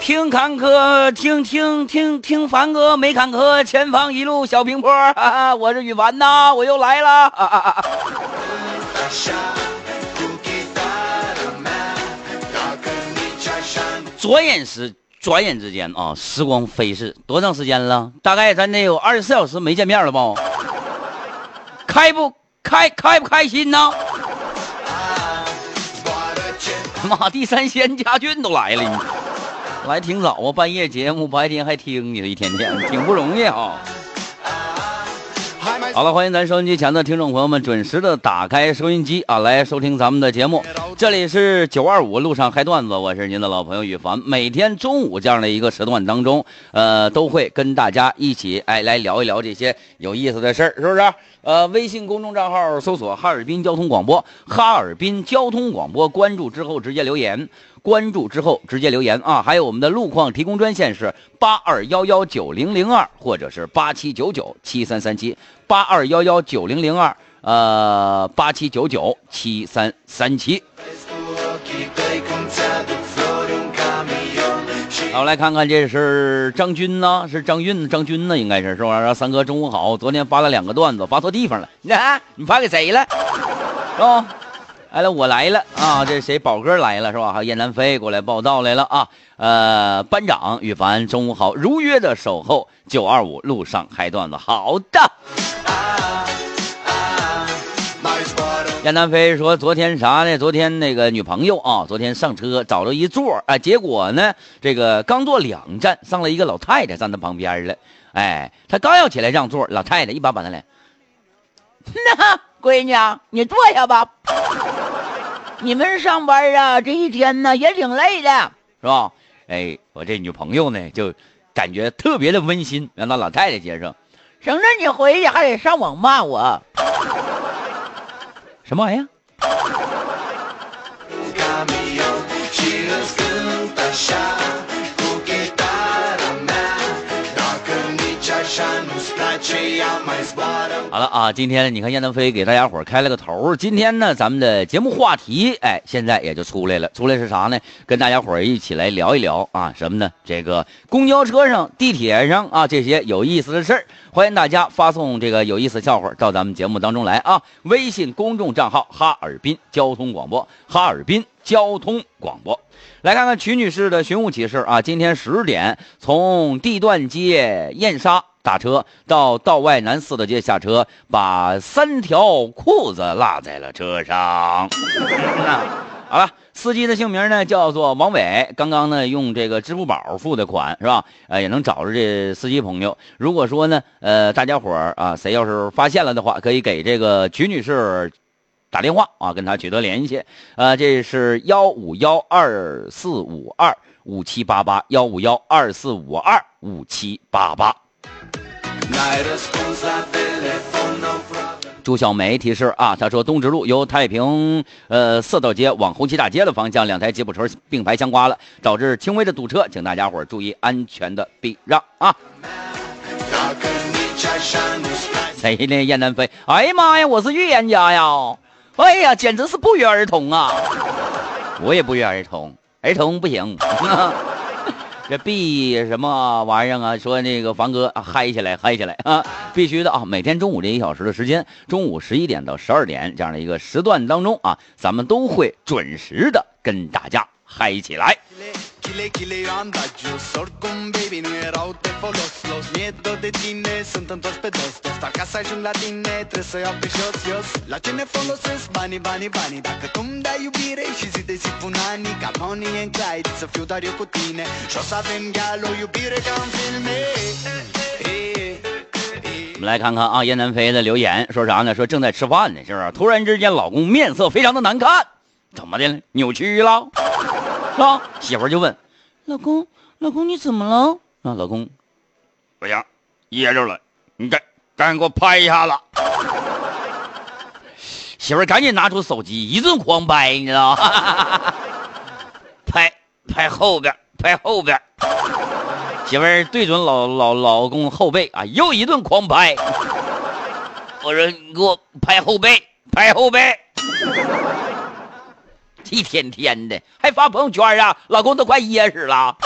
听坎坷，听听听听凡哥没坎坷，前方一路小平坡。哈哈，我是雨凡呐，我又来了。哈哈哈转眼时，转眼之间啊，时光飞逝，多长时间了？大概咱得有二十四小时没见面了吧？开不开？开不开心呢？妈，第三仙家俊都来了，你 来挺早啊，半夜节目白天还听你了，一天天挺不容易啊。好了，欢迎咱收音机前的听众朋友们准时的打开收音机啊，来收听咱们的节目。这里是九二五路上嗨段子，我是您的老朋友宇凡。每天中午这样的一个时段当中，呃，都会跟大家一起哎来聊一聊这些有意思的事儿，是不是？呃，微信公众账号搜索哈尔滨交通广播，哈尔滨交通广播，关注之后直接留言。关注之后直接留言啊！还有我们的路况提供专线是八二幺幺九零零二，或者是八七九九七三三七八二幺幺九零零二，呃，八七九九七三三七。好，来看看这是张军呢，是张运、张军呢，应该是是吧？三哥中午好，昨天发了两个段子，发错地方了，你看你发给谁了？是吧？来了，我来了啊！这谁？宝哥来了是吧？还有燕南飞过来报道来了啊！呃，班长羽凡，中午好，如约的守候九二五路上嗨段子，好的。燕南飞说：“昨天啥呢？昨天那个女朋友啊，昨天上车找着一座啊，结果呢，这个刚坐两站，上来一个老太太站在旁边了。哎，他刚要起来让座，老太太一把把他来，那闺女，你坐下吧。”你们上班啊，这一天呢也挺累的，是吧？哎，我这女朋友呢，就感觉特别的温馨，让那老太太接上，省着你回去还得上网骂我，什么玩意儿？好了啊，今天你看燕南飞给大家伙开了个头。今天呢，咱们的节目话题，哎，现在也就出来了。出来是啥呢？跟大家伙一起来聊一聊啊，什么呢？这个公交车上、地铁上啊，这些有意思的事儿。欢迎大家发送这个有意思笑话到咱们节目当中来啊。微信公众账号哈尔滨交通广播，哈尔滨交通广播。来看看曲女士的寻物启事啊。今天十点从地段街燕莎。打车到道外南四大街下车，把三条裤子落在了车上。好了，司机的姓名呢叫做王伟，刚刚呢用这个支付宝付的款是吧？呃，也能找着这司机朋友。如果说呢，呃，大家伙儿啊，谁要是发现了的话，可以给这个曲女士打电话啊，跟他取得联系。呃，这是幺五幺二四五二五七八八，幺五幺二四五二五七八八。朱小梅提示啊，他说东直路由太平呃四道街往红旗大街的方向，两台吉普车并排相刮了，导致轻微的堵车，请大家伙注意安全的避让啊。谁呢？燕南飞？哎呀妈呀，我是预言家呀！哎呀，简直是不约而同啊！我也不约而同，儿童不行。这必什么玩意儿啊？说那个房哥，嗨起来，嗨起来啊！必须的啊！每天中午这一小时的时间，中午十一点到十二点这样的一个时段当中啊，咱们都会准时的跟大家嗨起来。我们来看看啊，燕南飞的留言说啥呢？说正在吃饭呢，是不是？突然之间，老公面色非常的难看，怎么的了？扭曲了？是吧？媳妇就问：“老公，老公你怎么了？”啊，老公，不行，噎着了，你赶赶紧给我拍一下子。媳妇赶紧拿出手机，一顿狂拍，你知道吗？拍拍后边，拍后边。媳妇对准老老老公后背啊，又一顿狂拍。我说你给我拍后背，拍后背。一天天的还发朋友圈啊，老公都快噎死了。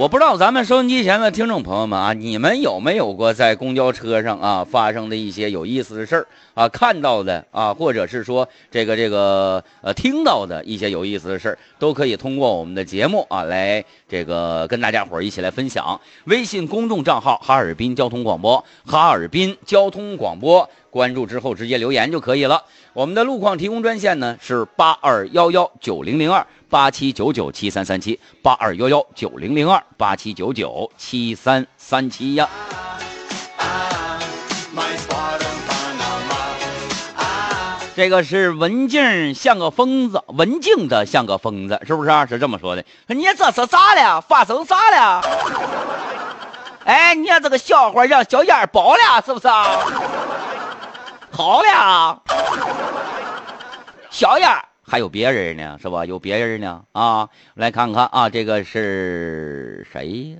我不知道咱们收音机前的听众朋友们啊，你们有没有过在公交车上啊发生的一些有意思的事儿啊，看到的啊，或者是说这个这个呃听到的一些有意思的事儿，都可以通过我们的节目啊来这个跟大家伙儿一起来分享。微信公众账号哈尔滨交通广播，哈尔滨交通广播，关注之后直接留言就可以了。我们的路况提供专线呢是八二幺幺九零零二。八七九九七三三七八二幺幺九零零二八七九九七三三七呀。这个是文静像个疯子，文静的像个疯子，是不是啊？是这么说的。你这是咋了？发生啥了？哎，你这个笑话让小燕儿爆了，是不是啊？好了，小燕。还有别人呢，是吧？有别人呢啊！来看看啊，这个是谁呀？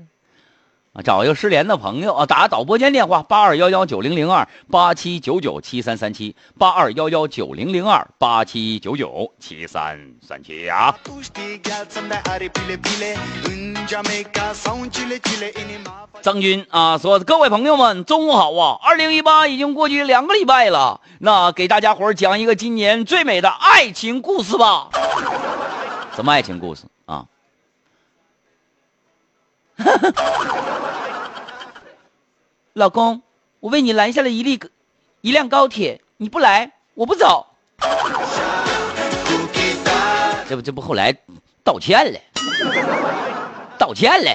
找一个失联的朋友啊，打导播间电话八二幺幺九零零二八七九九七三三七八二幺幺九零零二八七九九七三三七啊。张军啊，说各位朋友们，中午好啊！二零一八已经过去两个礼拜了，那给大家伙讲一个今年最美的爱情故事吧。什么爱情故事啊？老公，我为你拦下了一粒一辆高铁，你不来，我不走。这不，这不后来道歉了，道歉了。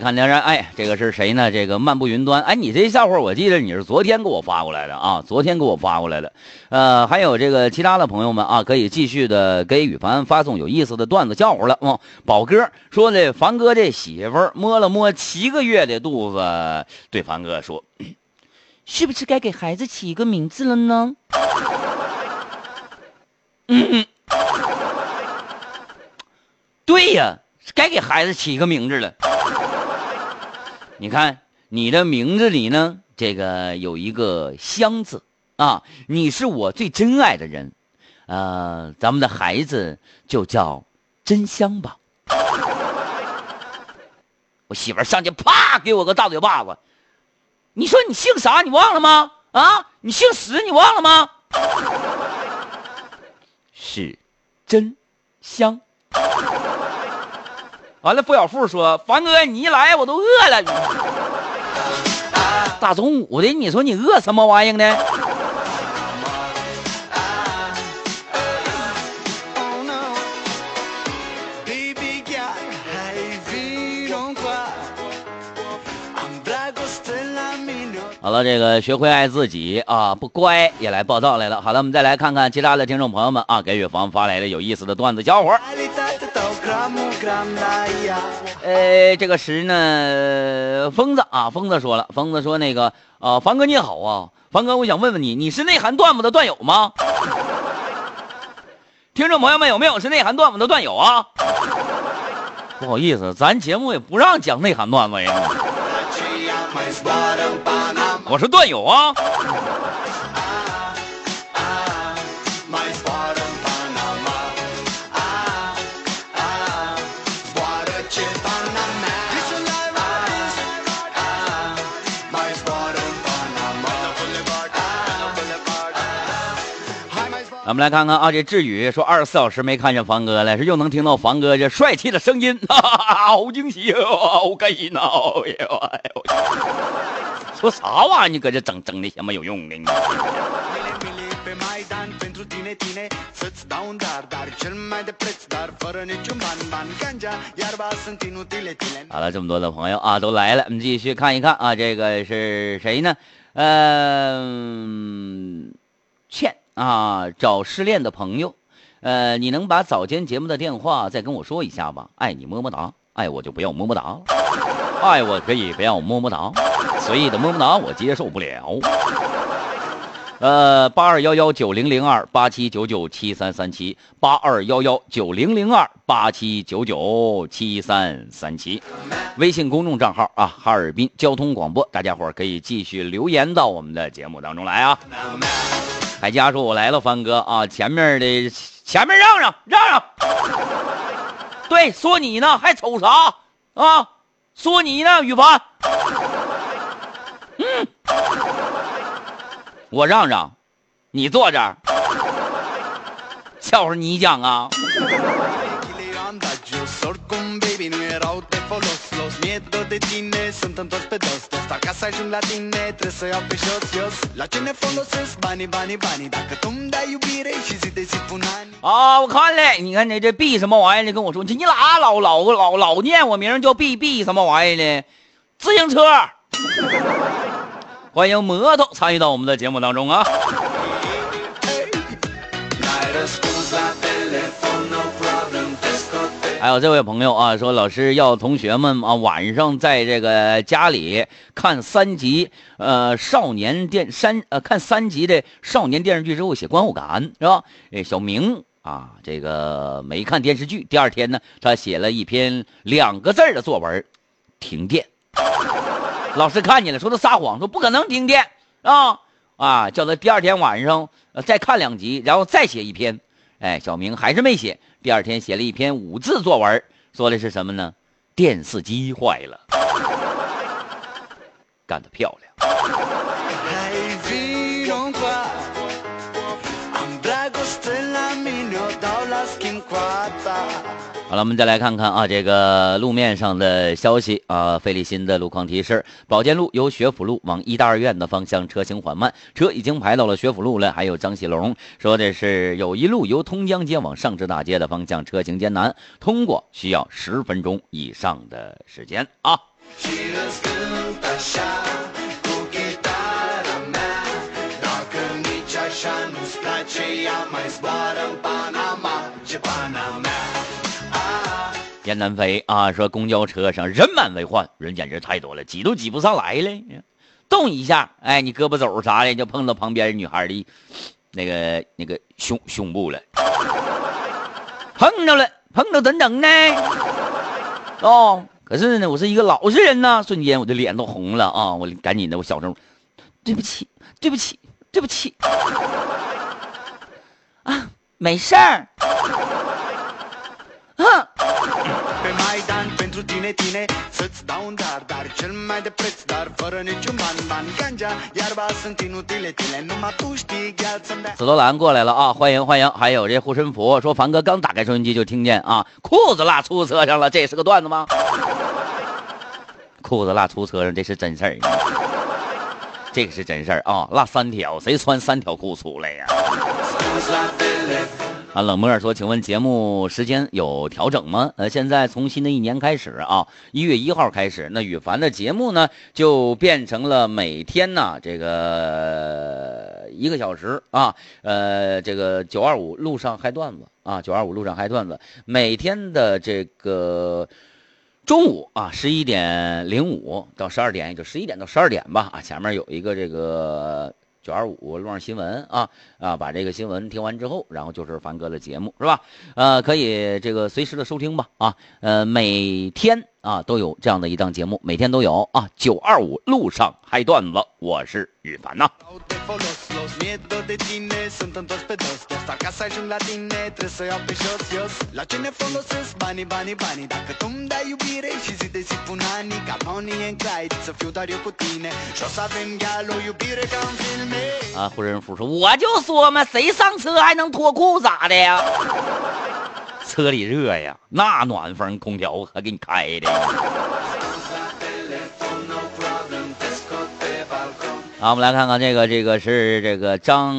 看梁山。哎，这个是谁呢？这个漫步云端。哎，你这笑话，我记得你是昨天给我发过来的啊，昨天给我发过来的。呃，还有这个其他的朋友们啊，可以继续的给羽凡发送有意思的段子笑话了。哦，宝哥说这，凡哥这媳妇摸了摸七个月的肚子，对凡哥说：“是不是该给孩子起一个名字了呢？”嗯，对呀，该给孩子起一个名字了。你看，你的名字里呢，这个有一个“香”字啊，你是我最珍爱的人，呃，咱们的孩子就叫真香吧。我媳妇上去啪给我个大嘴巴子，你说你姓啥？你忘了吗？啊，你姓史？你忘了吗？是真香。完了，付小富说：“凡哥，你一来我都饿了。大中午的，你说你饿什么玩意呢？”好了，这个学会爱自己啊，不乖也来报道来了。好了，我们再来看看其他的听众朋友们啊，给月芳发来的有意思的段子笑话。呃，这个时呢，疯子啊，疯子说了，疯子说那个啊，凡哥你好啊，凡哥，我想问问你，你是内涵段子的段友吗？听众朋友们有没有是内涵段子的段友啊？不好意思，咱节目也不让讲内涵段子呀。我是段友啊。咱们来看看啊，这志宇说二十四小时没看见房哥了，是又能听到房哥这帅气的声音，哈哈哈好惊喜啊，好开心呐！哎呦哎呦说啥玩意？你搁这整整的什么有用的你？好了，这么多的朋友啊，都来了，我们继续看一看啊，这个是谁呢？嗯，倩。啊，找失恋的朋友，呃，你能把早间节目的电话再跟我说一下吗？爱你么么哒，爱我就不要么么哒，爱我可以不要么么哒，随意的么么哒我接受不了。呃，八二幺幺九零零二八七九九七三三七，八二幺幺九零零二八七九九七三三七，微信公众账号啊，哈尔滨交通广播，大家伙可以继续留言到我们的节目当中来啊。海佳说：“我来了，帆哥啊，前面的前面让让让让，对，说你呢，还瞅啥啊？说你呢，羽凡，嗯。”我让让，你坐这儿，笑话你讲啊！啊，我看了，你看你这 B 什么玩意儿？你跟我说，你哪老老老老念我名叫 B B 什么玩意儿呢？自行车。欢迎摩托参与到我们的节目当中啊！还有这位朋友啊，说老师要同学们啊晚上在这个家里看三集呃少年电三呃看三集的少年电视剧之后写观后感是吧？哎，小明啊，这个没看电视剧，第二天呢，他写了一篇两个字的作文，停电。老师看见了，说他撒谎，说不可能停电啊啊！叫他第二天晚上再看两集，然后再写一篇。哎，小明还是没写。第二天写了一篇五字作文，说的是什么呢？电视机坏了，干得漂亮。好了，我们再来看看啊，这个路面上的消息啊，费立新的路况提示：宝剑路由学府路往医大二院的方向车行缓慢，车已经排到了学府路了。还有张喜龙说的是，有一路由通江街往上智大街的方向车行艰难，通过需要十分钟以上的时间啊。燕南飞啊，说公交车上人满为患，人简直太多了，挤都挤不上来了。动一下，哎，你胳膊肘啥的就碰到旁边女孩的，那个那个胸胸部了，碰着了，碰着等等呢。哦，可是呢，我是一个老实人呐，瞬间我的脸都红了啊！我赶紧的，我小声，对不起，对不起，对不起，啊，没事儿。哼紫罗兰过来了啊！欢迎欢迎！还有这护身符，说凡哥刚打开收音机就听见啊，裤子落出租车上了，这是个段子吗？裤子落出租车上，这是真事儿，这个是真事儿啊！落三条，谁穿三条裤出来呀？啊，冷漠说，请问节目时间有调整吗？呃，现在从新的一年开始啊，一月一号开始，那羽凡的节目呢就变成了每天呢这个一个小时啊，呃，这个九二五路上嗨段子啊，九二五路上嗨段子，每天的这个中午啊十一点零五到十二点，也就十一点到十二点吧啊，前面有一个这个。九二五路上新闻啊啊，把这个新闻听完之后，然后就是凡哥的节目是吧？呃，可以这个随时的收听吧啊，呃，每天啊都有这样的一档节目，每天都有啊。九二五路上嗨段子，我是羽凡呐。护身符说：“我就说嘛，谁上车还能脱裤咋的？呀？车里热呀，那暖风空调可给你开的。”好，我们来看看这个，这个是这个张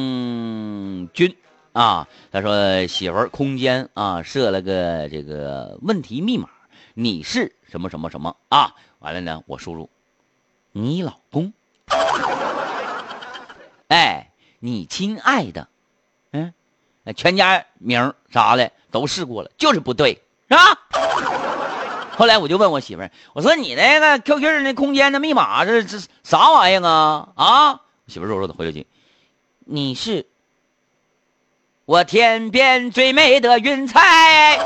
军啊，他说媳妇儿空间啊设了个这个问题密码，你是什么什么什么啊？完了呢，我输入你老公。哎，你亲爱的，嗯，全家名啥的都试过了，就是不对，是吧？后来我就问我媳妇儿，我说你那个 QQ 那空间的密码这这啥玩意儿啊？啊！媳妇儿弱弱的回了句：“你是我天边最美的云彩。”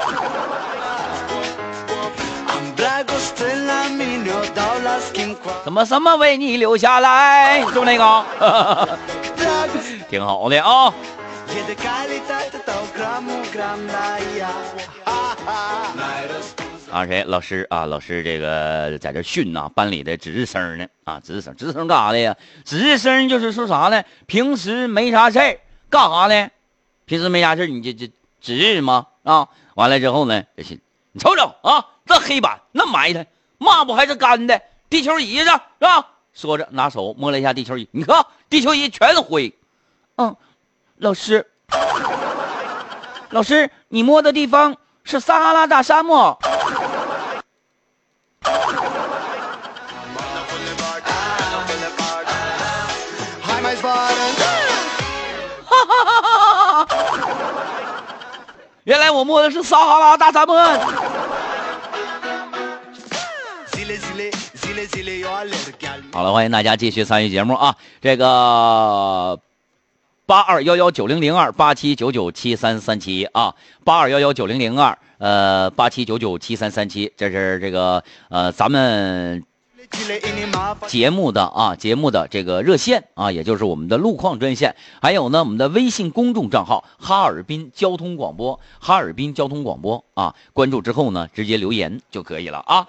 怎么什么为你留下来？是不是那个？挺好的啊。啊，谁？老师啊，老师，这个在这训呐，班里的值日生呢？啊，值日生，值日生干啥的呀？值日生就是说啥呢？平时没啥事儿，干啥呢？平时没啥事儿，你就就值日吗？啊，完了之后呢，这些你瞅瞅啊，这黑板那埋汰，抹布还是干的，地球仪是吧？说着拿手摸了一下地球仪，你看地球仪全是灰。嗯，老师，老师，你摸的地方是撒哈拉大沙漠。原来我摸的是撒哈拉大沙漠。好了，欢迎大家继续参与节目啊！这个八二幺幺九零零二八七九九七三三七啊，八二幺幺九零零二呃八七九九七三三七，这是这个呃咱们。节目的啊，节目的这个热线啊，也就是我们的路况专线，还有呢，我们的微信公众账号哈尔滨交通广播，哈尔滨交通广播啊，关注之后呢，直接留言就可以了啊。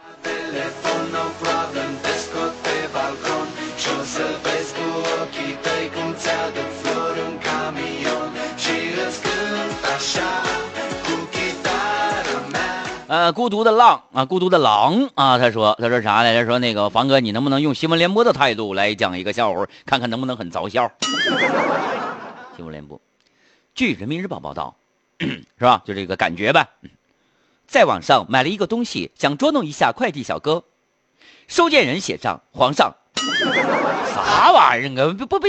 呃，孤独的浪啊，孤独的狼啊，他说，他说啥呢？他说那个房哥，你能不能用新闻联播的态度来讲一个笑话，看看能不能很着笑？新闻联播，据人民日报报道，是吧？就这个感觉吧。在网上买了一个东西，想捉弄一下快递小哥，收件人写上皇上，啥玩意儿啊？不不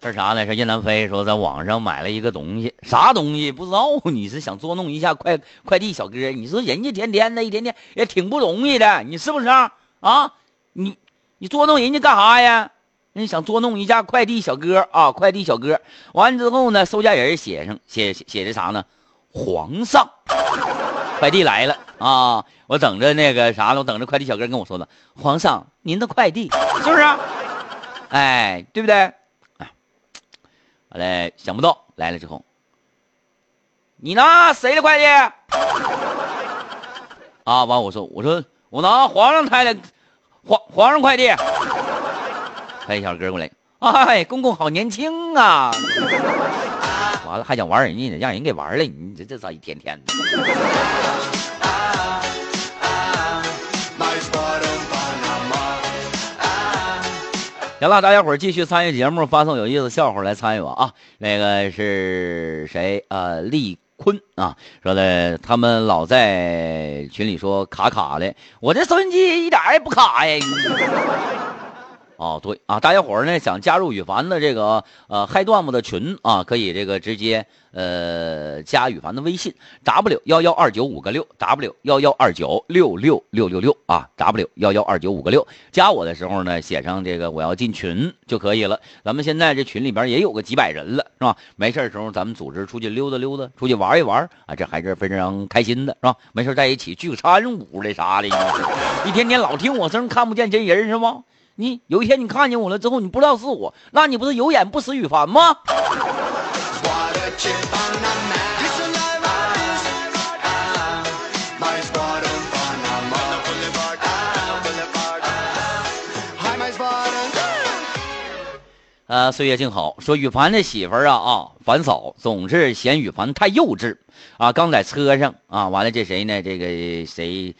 这啥呢？是叶南飞说在网上买了一个东西，啥东西不知道？你是想捉弄一下快快递小哥？你说人家天天的一天天也挺不容易的，你是不是啊？你你捉弄人家干啥呀？你想捉弄一下快递小哥啊？快递小哥完了之后呢，收件人写上写写的啥呢？皇上，快递来了啊！我等着那个啥了，我等着快递小哥跟我说呢。皇上，您的快递是不是？哎，对不对？哎，完了，想不到来了之后，你拿谁的快递？啊，完我说，我说我拿皇上开的皇皇上快递。快递小哥过来，哎，公公好年轻啊！完了还想玩人家呢，让人给玩了，你这这咋一天天的？行了，大家伙继续参与节目，发送有意思笑话来参与我啊！那个是谁啊？丽坤啊，说的他们老在群里说卡卡的，我这收音机一点也不卡呀。哦，对啊，大家伙儿呢想加入羽凡的这个呃嗨段子的群啊，可以这个直接呃加羽凡的微信 w 幺幺二九五个六 w 幺幺二九六六六六六啊 w 幺幺二九五个六，加我的时候呢写上这个我要进群就可以了。咱们现在这群里边也有个几百人了，是吧？没事的时候咱们组织出去溜达溜达，出去玩一玩啊，这还是非常开心的，是吧？没事在一起聚个餐舞的啥的，一天天老听我声看不见真人是吗？你有一天你看见我了之后，你不知道是我，那你不是有眼不识羽凡吗？呃，岁月静好，说羽凡的媳妇儿啊啊，凡嫂总是嫌羽凡太幼稚啊。刚在车上啊，完了这谁呢？这个谁，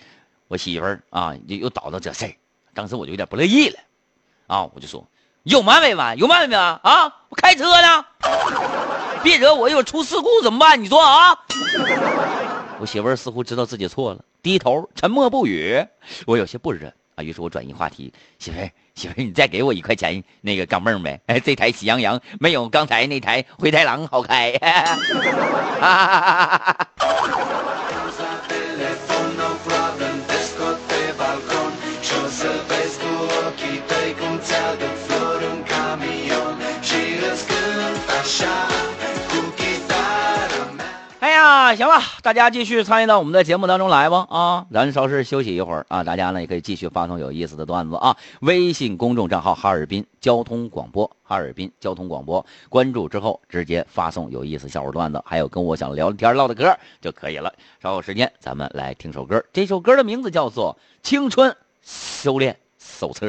我媳妇儿啊，又又叨叨这事儿。当时我就有点不乐意了，啊，我就说有完没完？有完没完？啊，我开车呢，别惹我，一会儿出事故怎么办？你说啊？我媳妇儿似乎知道自己错了，低头沉默不语。我有些不忍啊，于是我转移话题：“媳妇儿，媳妇儿，你再给我一块钱那个钢镚呗？哎，这台喜羊羊没有刚才那台灰太狼好开。啊，行了，大家继续参与到我们的节目当中来吧。啊，咱稍事休息一会儿啊，大家呢也可以继续发送有意思的段子啊。微信公众账号哈尔滨交通广播，哈尔滨交通广播，关注之后直接发送有意思笑话段子，还有跟我想聊天唠的嗑就可以了。稍后时间咱们来听首歌，这首歌的名字叫做《青春修炼手册》。